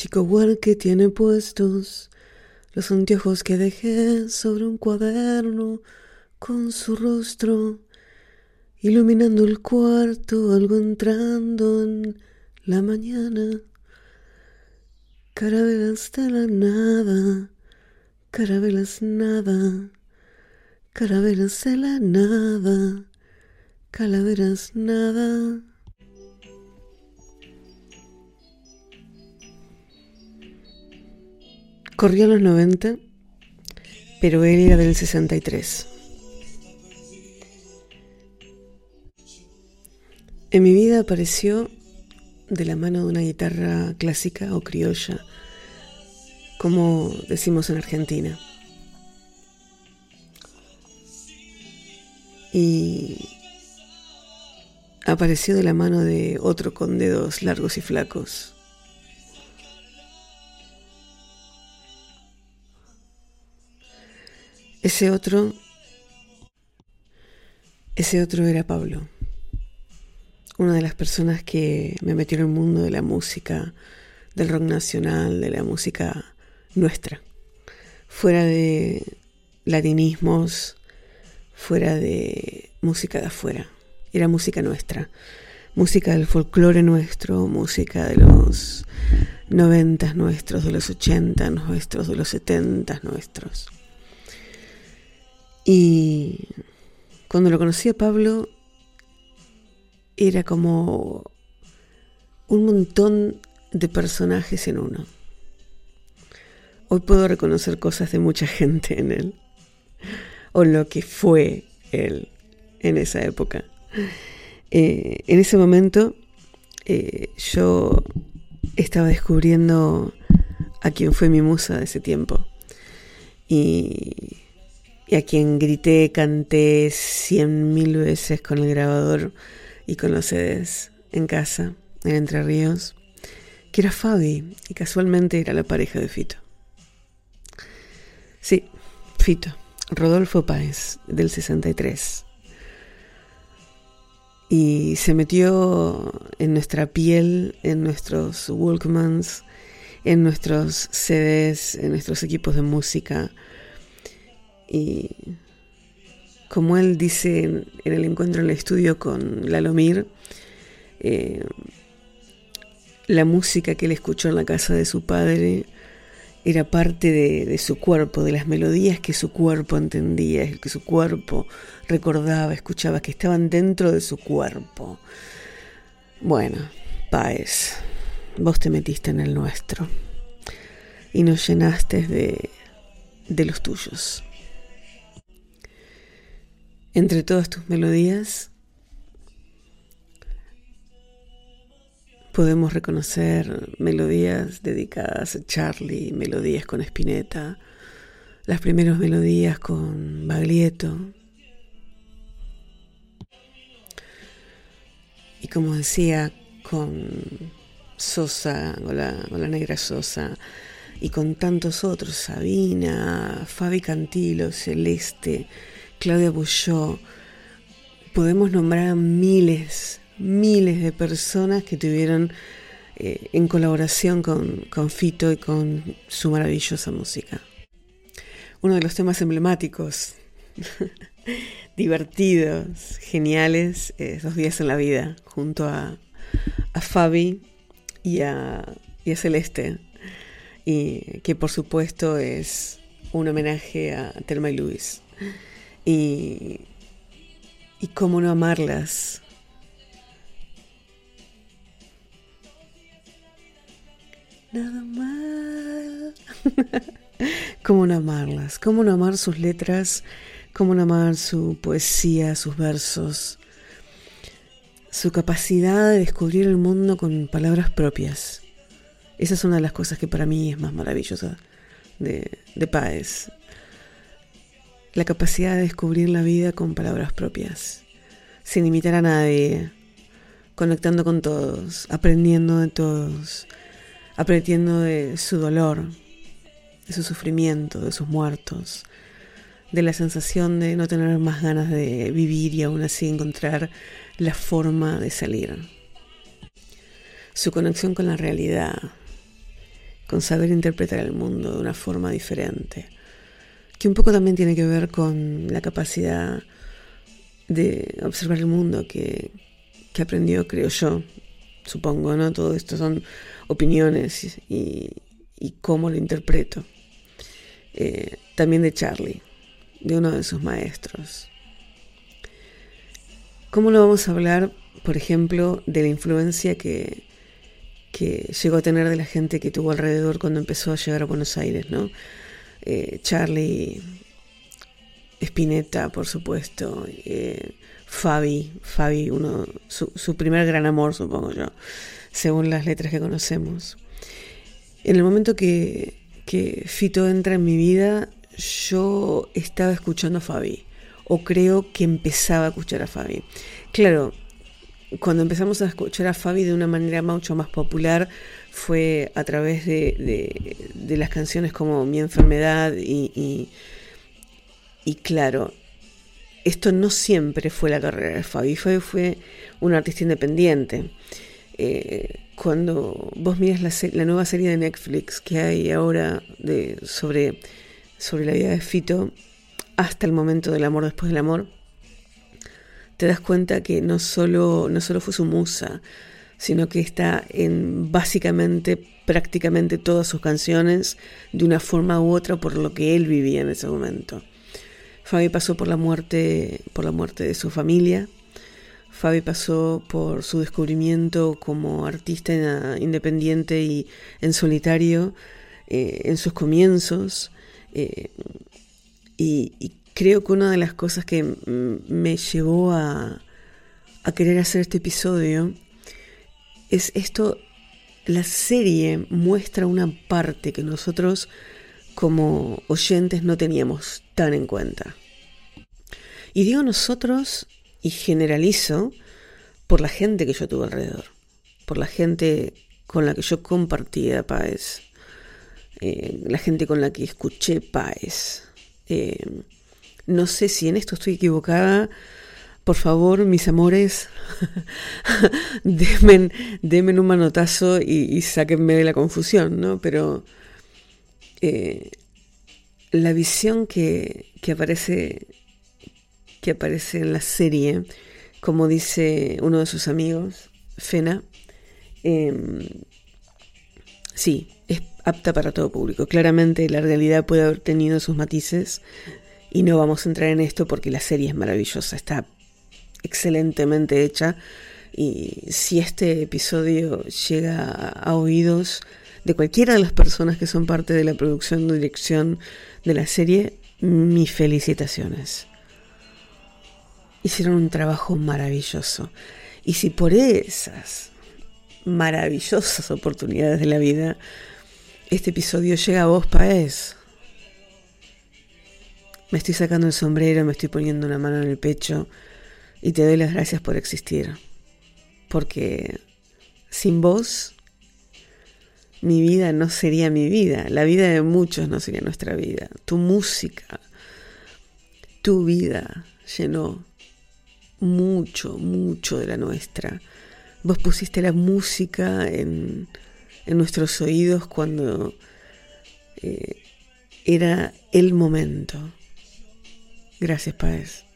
Chico que tiene puestos los anteojos que dejé sobre un cuaderno con su rostro, iluminando el cuarto, algo entrando en la mañana. Carabelas de la nada, carabelas nada, carabelas de la nada, calaveras nada. Corría los 90, pero él era del 63. En mi vida apareció de la mano de una guitarra clásica o criolla, como decimos en Argentina. Y apareció de la mano de otro con dedos largos y flacos, Ese otro, ese otro era Pablo, una de las personas que me metió en el mundo de la música, del rock nacional, de la música nuestra, fuera de latinismos, fuera de música de afuera, era música nuestra, música del folclore nuestro, música de los noventas nuestros, de los ochentas nuestros, de los setentas nuestros. Y cuando lo conocí a Pablo, era como un montón de personajes en uno. Hoy puedo reconocer cosas de mucha gente en él, o lo que fue él en esa época. Eh, en ese momento eh, yo estaba descubriendo a quien fue mi musa de ese tiempo. Y y a quien grité, canté cien mil veces con el grabador y con los CDs en casa, en Entre Ríos, que era Fabi y casualmente era la pareja de Fito. Sí, Fito, Rodolfo Páez, del 63. Y se metió en nuestra piel, en nuestros Walkmans, en nuestros CDs, en nuestros equipos de música, y como él dice en, el encuentro en el estudio con Lalomir, eh, la música que él escuchó en la casa de su padre era parte de, su cuerpo, de las melodías que su cuerpo entendía, que su cuerpo recordaba, escuchaba, que estaban dentro de su cuerpo. Bueno, Páez, vos te metiste en el nuestro y nos llenaste de, de los tuyos. Entre todas tus melodías podemos reconocer melodías dedicadas a Charlie, melodías con Spinetta, las primeras melodías con Baglietto. Y como decía, con Sosa, con la, con la negra Sosa, y con tantos otros, Sabina, Fabi Cantilo, Celeste, Claudia Bouchot, podemos nombrar a miles, miles de personas que tuvieron eh, en colaboración con, con Fito y con su maravillosa música. Uno de los temas emblemáticos, divertidos, geniales, es Dos días en la vida, junto a, a Fabi y a, y a Celeste, y que por supuesto es un homenaje a Thelma y Luis y, y cómo no amarlas. Nada más. cómo no amarlas, cómo no amar sus letras, cómo no amar su poesía, sus versos, su capacidad de descubrir el mundo con palabras propias. Esa es una de las cosas que para mí es más maravillosa de, de Páez la capacidad de descubrir la vida con palabras propias, sin imitar a nadie, conectando con todos, aprendiendo de todos, aprendiendo de su dolor, de su sufrimiento, de sus muertos, de la sensación de no tener más ganas de vivir y aún así encontrar la forma de salir. Su conexión con la realidad con saber interpretar el mundo de una forma diferente, que un poco también tiene que ver con la capacidad de observar el mundo que, que aprendió, creo yo, supongo, ¿no? Todo esto son opiniones y, y cómo lo interpreto. Eh, también de Charlie, de uno de sus maestros. ¿Cómo lo vamos a hablar, por ejemplo, de la influencia que, que llegó a tener de la gente que tuvo alrededor cuando empezó a llegar a Buenos Aires, ¿no? Eh, Charlie, Spinetta, por supuesto, eh, Fabi, Fabi, uno, su, primer gran amor, supongo yo, según las letras que conocemos. En el momento que, que Fito entra en mi vida, yo estaba escuchando a Fabi, o creo que empezaba a escuchar a Fabi. Claro, cuando empezamos a escuchar a Fabi de una manera mucho más popular fue a través de, de, las canciones como Mi enfermedad y, y, claro, esto no siempre fue la carrera de Fabi, Fabi fue un artista independiente. Eh, cuando vos miras la, la, nueva serie de Netflix que hay ahora de, sobre, sobre la vida de Fito, hasta el momento del amor después del amor, te das cuenta que no solo, no solo fue su musa, sino que está en básicamente, prácticamente todas sus canciones, de una forma u otra, por lo que él vivía en ese momento. Fabi pasó por la muerte, por la muerte de su familia. Fabi pasó por su descubrimiento como artista independiente y en solitario eh, en sus comienzos. Eh, y, y, creo que una de las cosas que me llevó a, a querer hacer este episodio es esto, la serie muestra una parte que nosotros como oyentes no teníamos tan en cuenta. Y digo nosotros y generalizo por la gente que yo tuve alrededor, por la gente con la que yo compartía Paez, eh, la gente con la que escuché Paez. Eh, no sé si en esto estoy equivocada. Por favor, mis amores, denme, un manotazo y, sáquenme de la confusión, ¿no? Pero eh, la visión que, que, aparece, que aparece en la serie, como dice uno de sus amigos, Fena, eh, sí, es apta para todo público. Claramente la realidad puede haber tenido sus matices, y no vamos a entrar en esto porque la serie es maravillosa, está excelentemente hecha. Y si este episodio llega a oídos de cualquiera de las personas que son parte de la producción o dirección de la serie, mis felicitaciones. Hicieron un trabajo maravilloso. Y si por esas maravillosas oportunidades de la vida este episodio llega a vos, Paez, me estoy sacando el sombrero, me estoy poniendo una mano en el pecho y te doy las gracias por existir. Porque sin vos, mi vida no sería mi vida. La vida de muchos no sería nuestra vida. Tu música, tu vida llenó mucho, mucho de la nuestra. Vos pusiste la música en, en nuestros oídos cuando eh, era el momento. Gracias, Páez.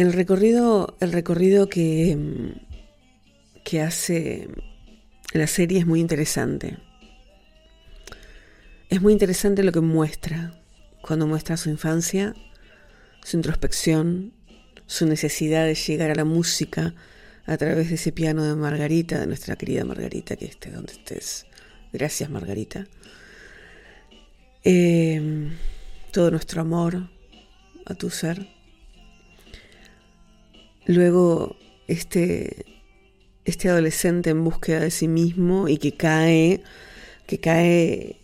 El recorrido, el recorrido que, que hace la serie es muy interesante. Es muy interesante lo que muestra cuando muestra su infancia, su introspección, su necesidad de llegar a la música a través de ese piano de Margarita, de nuestra querida Margarita, que esté donde estés. Gracias, Margarita. Em, todo nuestro amor a tu ser. Luego, este, este adolescente en búsqueda de sí mismo y que cae, que cae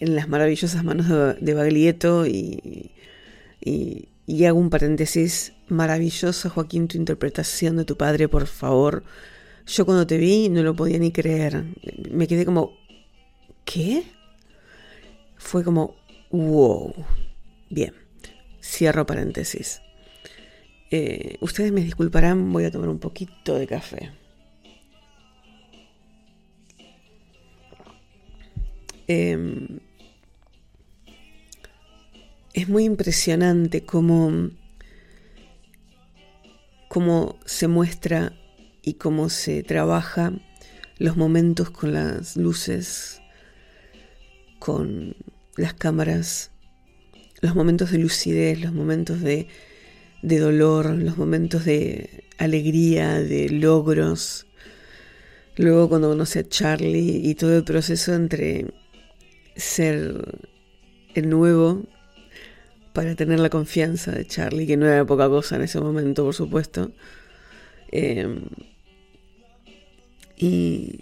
en las maravillosas manos de, Baglietto y, y, y, hago un paréntesis maravilloso, Joaquín, tu interpretación de tu padre, por favor. Yo cuando te vi no lo podía ni creer. Me quedé como, ¿qué? fue como, wow. Bien, cierro paréntesis. Eh, ustedes me disculparán, voy a tomar un poquito de café. Em, es muy impresionante cómo, cómo se muestra y cómo se trabaja los momentos con las luces, con las cámaras, los momentos de lucidez, los momentos de, de dolor, los momentos de alegría, de logros. Luego cuando conoce a Charlie y todo el proceso entre ser el nuevo para tener la confianza de Charlie, que no era poca cosa en ese momento, por supuesto. Em, y,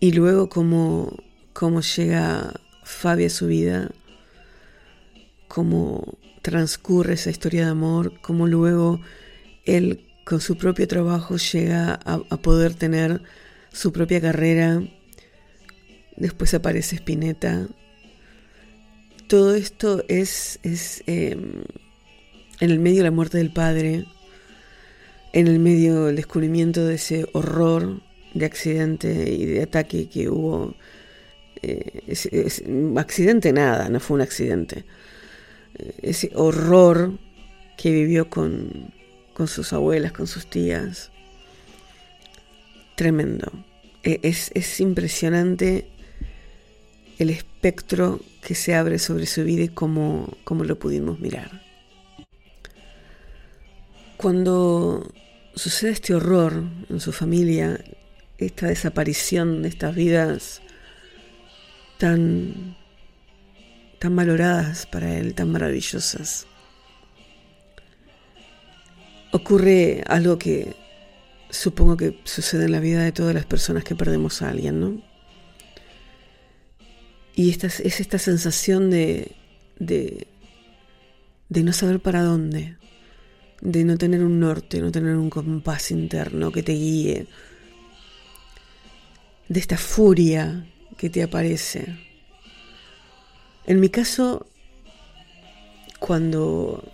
y, luego cómo, cómo llega Fabi a su vida, cómo transcurre esa historia de amor, cómo luego él con su propio trabajo llega a, poder tener su propia carrera. Después aparece Spinetta. Todo esto es, es em, en el medio de la muerte del padre, en el medio del descubrimiento de ese horror de accidente y de ataque que hubo. Eh, accidente nada, no fue un accidente. Ese horror que vivió con, con sus abuelas, con sus tías. Tremendo. E, es, impresionante el espectro que se abre sobre su vida y cómo, cómo lo pudimos mirar. Cuando sucede este horror en su familia, esta desaparición de estas vidas tan, tan valoradas para él, tan maravillosas, ocurre algo que supongo que sucede en la vida de todas las personas que perdemos a alguien, ¿no? Y esta, es esta sensación de, de, de no saber para dónde, de no tener un norte, no tener un compás interno que te guíe, de esta furia que te aparece. En mi caso, cuando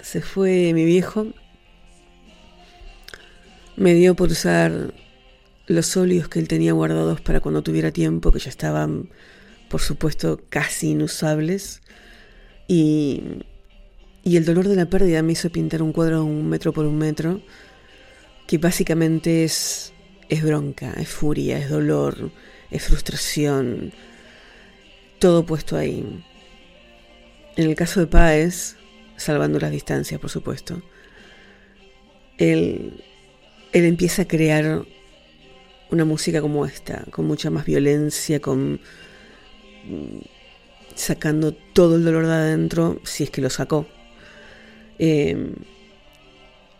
se fue mi viejo, me dio por usar los óleos que él tenía guardados para cuando tuviera tiempo, que ya estaban, por supuesto, casi inusables. Y, y el dolor de la pérdida me hizo pintar un cuadro un metro por un metro, que básicamente es, es bronca, es furia, es dolor, es frustración, todo puesto ahí. En el caso de Páez, salvando las distancias, por supuesto, él él empieza a crear una música como esta, con mucha más violencia, con mm, sacando todo el dolor de adentro, si es que lo sacó. Em,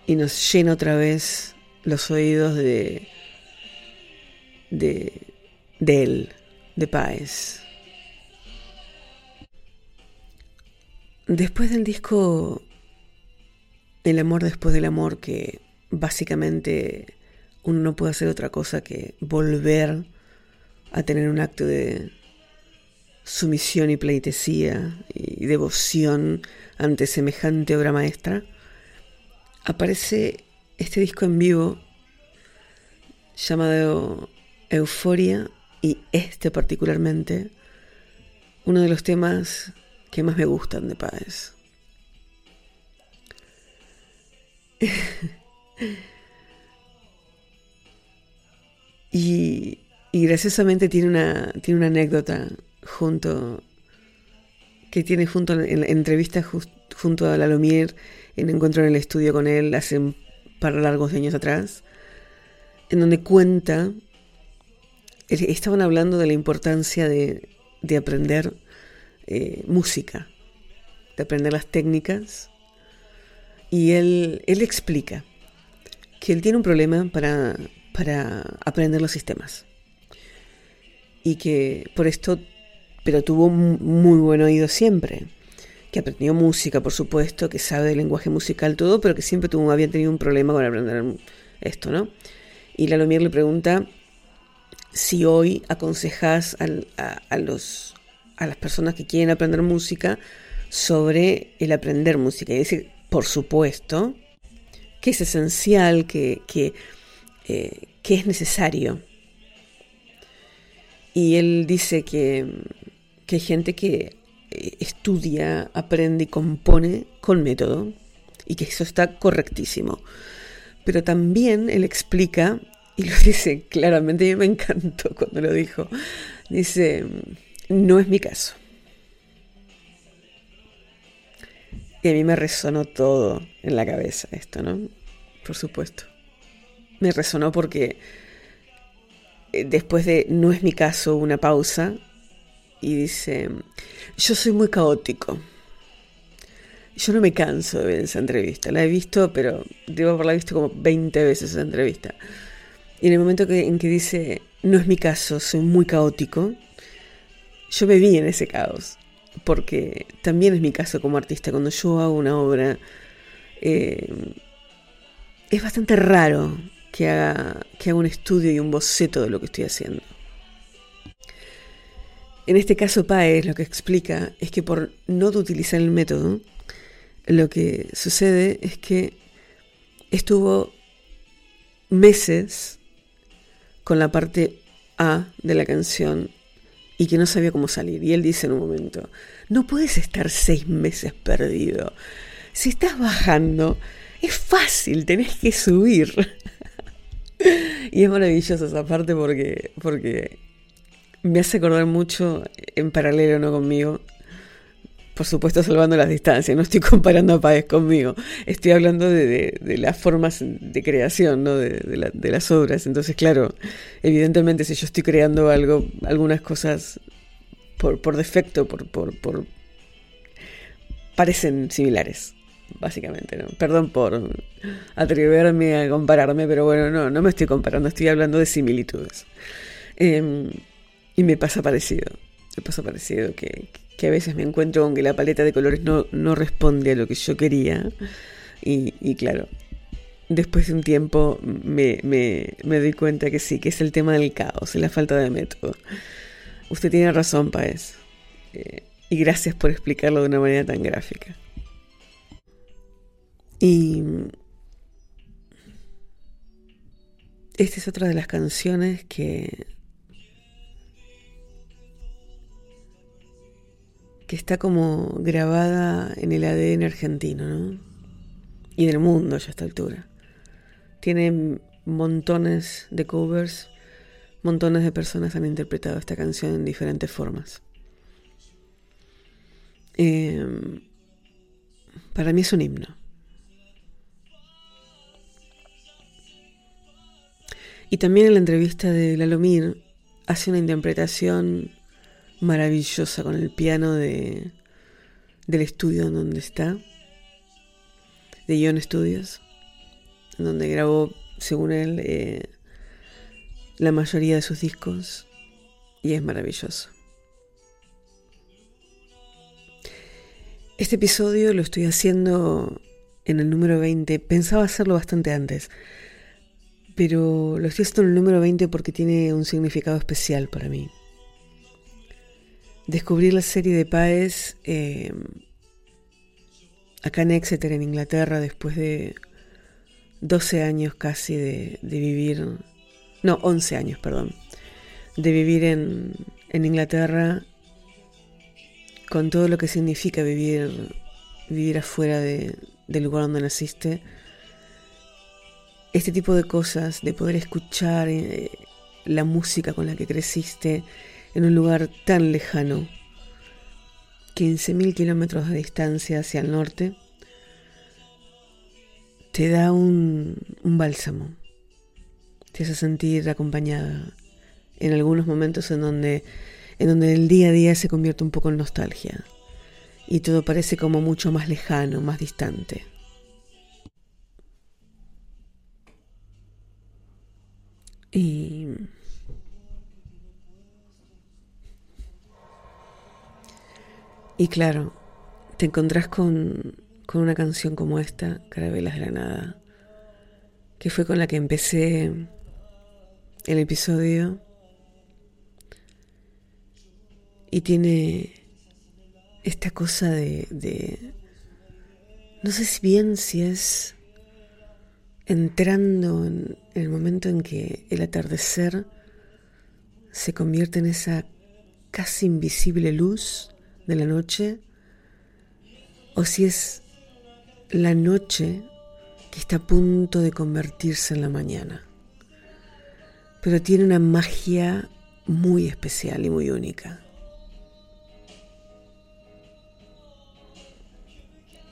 y nos llena otra vez los oídos de, de, de él, de Páez. Después del disco El amor después del amor, que básicamente uno no puede hacer otra cosa que volver a tener un acto de sumisión y pleitesía y devoción ante semejante obra maestra, aparece este disco en vivo llamado Euforia y este particularmente, uno de los temas que más me gustan de Páez. Y, graciosamente tiene una, tiene una anécdota junto que tiene junto en la entrevista junto a Lalomier en encuentro en el estudio con él hace un par de largos años atrás, en donde cuenta, estaban hablando de la importancia de, aprender eh, música, de aprender las técnicas, y él, él explica que él tiene un problema para, para aprender los sistemas. Y que por esto, pero tuvo muy buen oído siempre. Que aprendió música, por supuesto, que sabe del lenguaje musical, todo, pero que siempre tuvo, había tenido un problema con aprender esto, ¿no? Y la Lomier le pregunta si hoy aconsejas a, los, a las personas que quieren aprender música sobre el aprender música. Y dice, por supuesto, que es esencial, que, que, eh, es necesario. Y él dice que, que hay gente que eh, estudia, aprende y compone con método y que eso está correctísimo. Pero también él explica, y lo dice claramente, y me encantó cuando lo dijo, dice, no es mi caso. Y a mí me resonó todo en la cabeza esto, ¿no? Por supuesto. Me resonó porque eh, después de no es mi caso, una pausa, y dice, yo soy muy caótico. Yo no me canso de ver esa entrevista. La he visto, pero debo haberla visto como 20 veces esa entrevista. Y en el momento en que dice, no es mi caso, soy muy caótico, yo me vi en ese caos. Porque también es mi caso como artista. Cuando yo hago una obra, eh, es bastante raro que haga, que haga un estudio y un boceto de lo que estoy haciendo. En este caso, Paez lo que explica es que por no utilizar el método, lo que sucede es que estuvo meses con la parte A de la canción y que no sabía cómo salir. Y él dice en un momento, no puedes estar seis meses perdido. Si estás bajando, es fácil, tenés que subir. y es maravilloso esa parte porque, porque me hace acordar mucho en paralelo, conmigo, por supuesto salvando las distancias, no estoy comparando a Páez conmigo, estoy hablando de, las formas de creación, ¿no? de, las obras. Entonces, claro, evidentemente si yo estoy creando algo, algunas cosas por, defecto, por, por, parecen similares, básicamente. Perdón por atreverme a compararme, pero bueno, no, no me estoy comparando, estoy hablando de similitudes. Em, y me pasa parecido, me pasa parecido que que a veces me encuentro con que la paleta de colores no, no responde a lo que yo quería. Y, claro, después de un tiempo me, me, doy cuenta que sí, que es el tema del caos, la falta de método. Usted tiene razón, Paez. Eh, y gracias por explicarlo de una manera tan gráfica. Y esta es otra de las canciones que está como grabada en el ADN argentino, ¿no? Y del mundo ya a esta altura. Tiene montones de covers, montones de personas han interpretado esta canción en diferentes formas. Em, para mí es un himno. Y también en la entrevista de Lalomir hace una interpretación maravillosa con el piano de, del estudio en donde está, de Ion Studios, donde grabó, según él, eh, la mayoría de sus discos y es maravilloso. Este episodio lo estoy haciendo en el número 20. Pensaba hacerlo bastante antes, pero lo estoy haciendo en el número 20 porque tiene un significado especial para mí descubrí la serie de Paez eh, acá en Exeter, en Inglaterra, después de 12 años casi de, vivir, no, 11 años, perdón, de vivir en, en Inglaterra con todo lo que significa vivir, vivir afuera de, del lugar donde naciste. Este tipo de cosas, de poder escuchar eh, la música con la que creciste, en un lugar tan lejano, 15.000 kilómetros de distancia hacia el norte, te da un, un bálsamo, te hace sentir acompañada en algunos momentos en donde, en donde el día a día se convierte un poco en nostalgia y todo parece como mucho más lejano, más distante. Y Y claro, te encontrás con, con una canción como esta, Carabelas de la Nada, que fue con la que empecé el episodio. Y tiene esta cosa de, de, no sé si bien si es entrando en el momento en que el atardecer se convierte en esa casi invisible luz de la noche, o si es la noche que está a punto de convertirse en la mañana. Pero tiene una magia muy especial y muy única.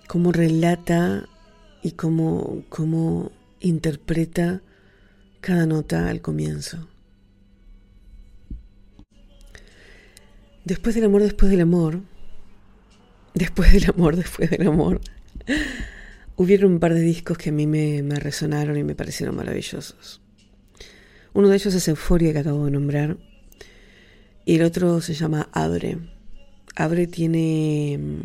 Cómo relata y cómo, cómo interpreta cada nota al comienzo. Después del amor, después del amor, después del amor, después del amor, hubieron un par de discos que a mí me, resonaron y me parecieron maravillosos. Uno de ellos es Euforia que acabo de nombrar y el otro se llama Abre. Abre tiene,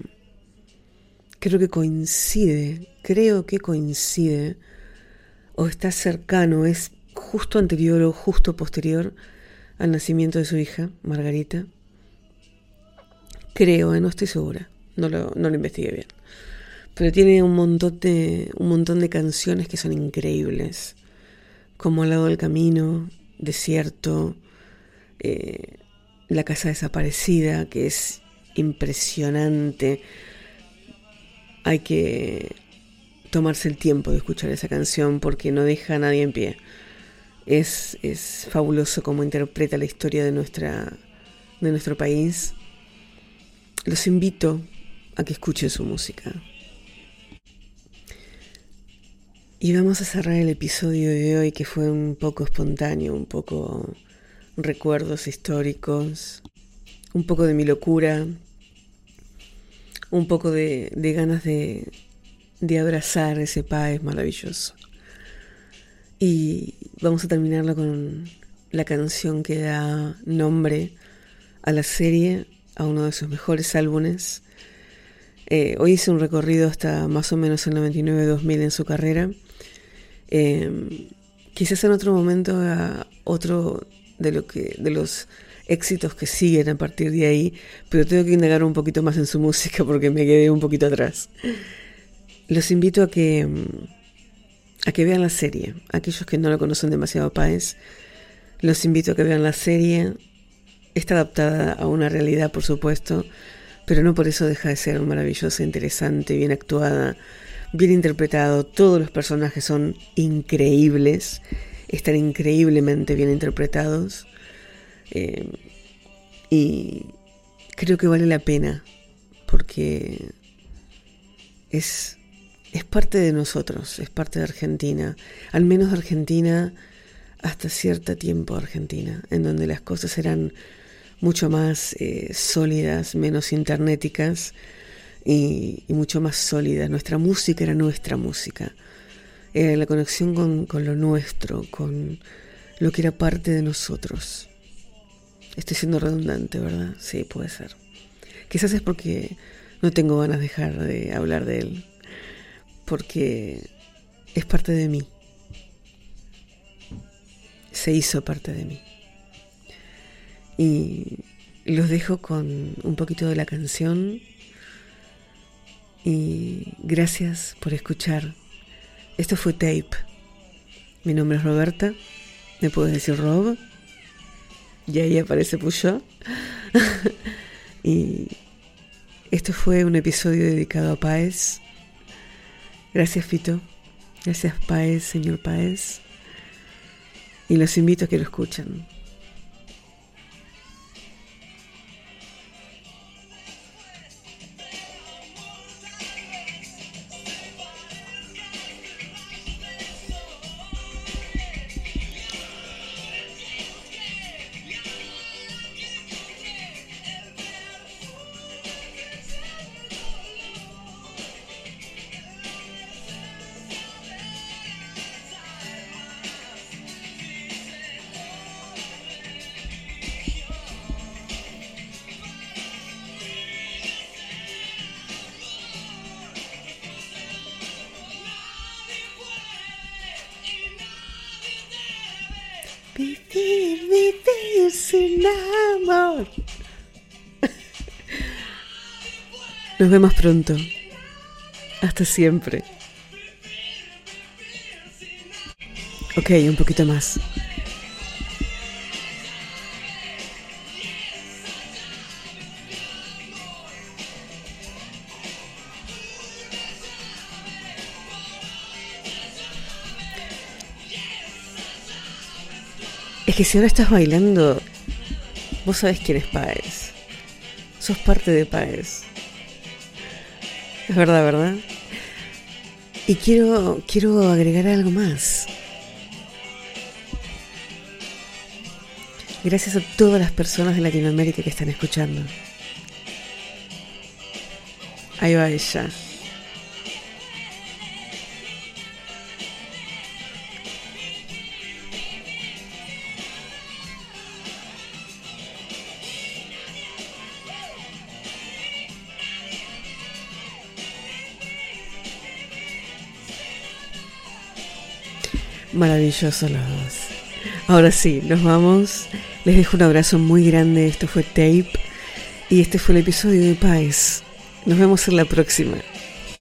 creo que coincide, creo que coincide o está cercano, es justo anterior o justo posterior al nacimiento de su hija, Margarita. Creo, ¿eh? no estoy segura, no lo, no lo investigué bien. Pero tiene un montón, de, un montón de canciones que son increíbles, como Al lado del camino, Desierto, eh, La casa desaparecida, que es impresionante. Hay que tomarse el tiempo de escuchar esa canción porque no deja a nadie en pie. Es, es fabuloso cómo interpreta la historia de, nuestra, de nuestro país los invito a que escuchen su música. Y vamos a cerrar el episodio de hoy que fue un poco espontáneo, un poco recuerdos históricos, un poco de mi locura, un poco de, ganas de, de abrazar ese país maravilloso. Y vamos a terminarlo con la canción que da nombre a la serie a uno de sus mejores álbumes. Eh, hoy hice un recorrido hasta más o menos el 99-2000 en su carrera. Eh, quizás en otro momento a otro de, lo que, de los éxitos que siguen a partir de ahí, pero tengo que indagar un poquito más en su música porque me quedé un poquito atrás. Los invito a que, a que vean la serie. Aquellos que no lo conocen demasiado, Páez, los invito a que vean la serie. Está adaptada a una realidad, por supuesto, pero no por eso deja de ser maravillosa, interesante, bien actuada, bien interpretado. Todos los personajes son increíbles, están increíblemente bien interpretados. Eh, y creo que vale la pena porque es, es parte de nosotros, es parte de Argentina, al menos de Argentina hasta cierto tiempo Argentina, en donde las cosas eran mucho más eh, sólidas, menos internéticas y, mucho más sólidas. Nuestra música era nuestra música. Era la conexión con, con lo nuestro, con lo que era parte de nosotros. Estoy siendo redundante, ¿verdad? Sí, puede ser. Quizás es porque no tengo ganas de dejar de hablar de él, porque es parte de mí. Se hizo parte de mí. Y los dejo con un poquito de la canción. Y gracias por escuchar. Esto fue Tape. Mi nombre es Roberta. Me puedes decir Rob. Y ahí aparece Puyo. y esto fue un episodio dedicado a Paez. Gracias, Fito. Gracias, Paez, señor Paez. Y los invito a que lo escuchen. Nos vemos pronto. Hasta siempre. Ok, un poquito más. Es que si ahora estás bailando, vos sabés quién es Paez. Sos parte de Paez. Es verdad, ¿verdad? Y quiero, quiero agregar algo más. Gracias a todas las personas de Latinoamérica que están escuchando. Ahí va ella. Maravilloso los dos. Ahora sí, nos vamos. Les dejo un abrazo muy grande. Esto fue Tape. Y este fue el episodio de Paz. Nos vemos en la próxima.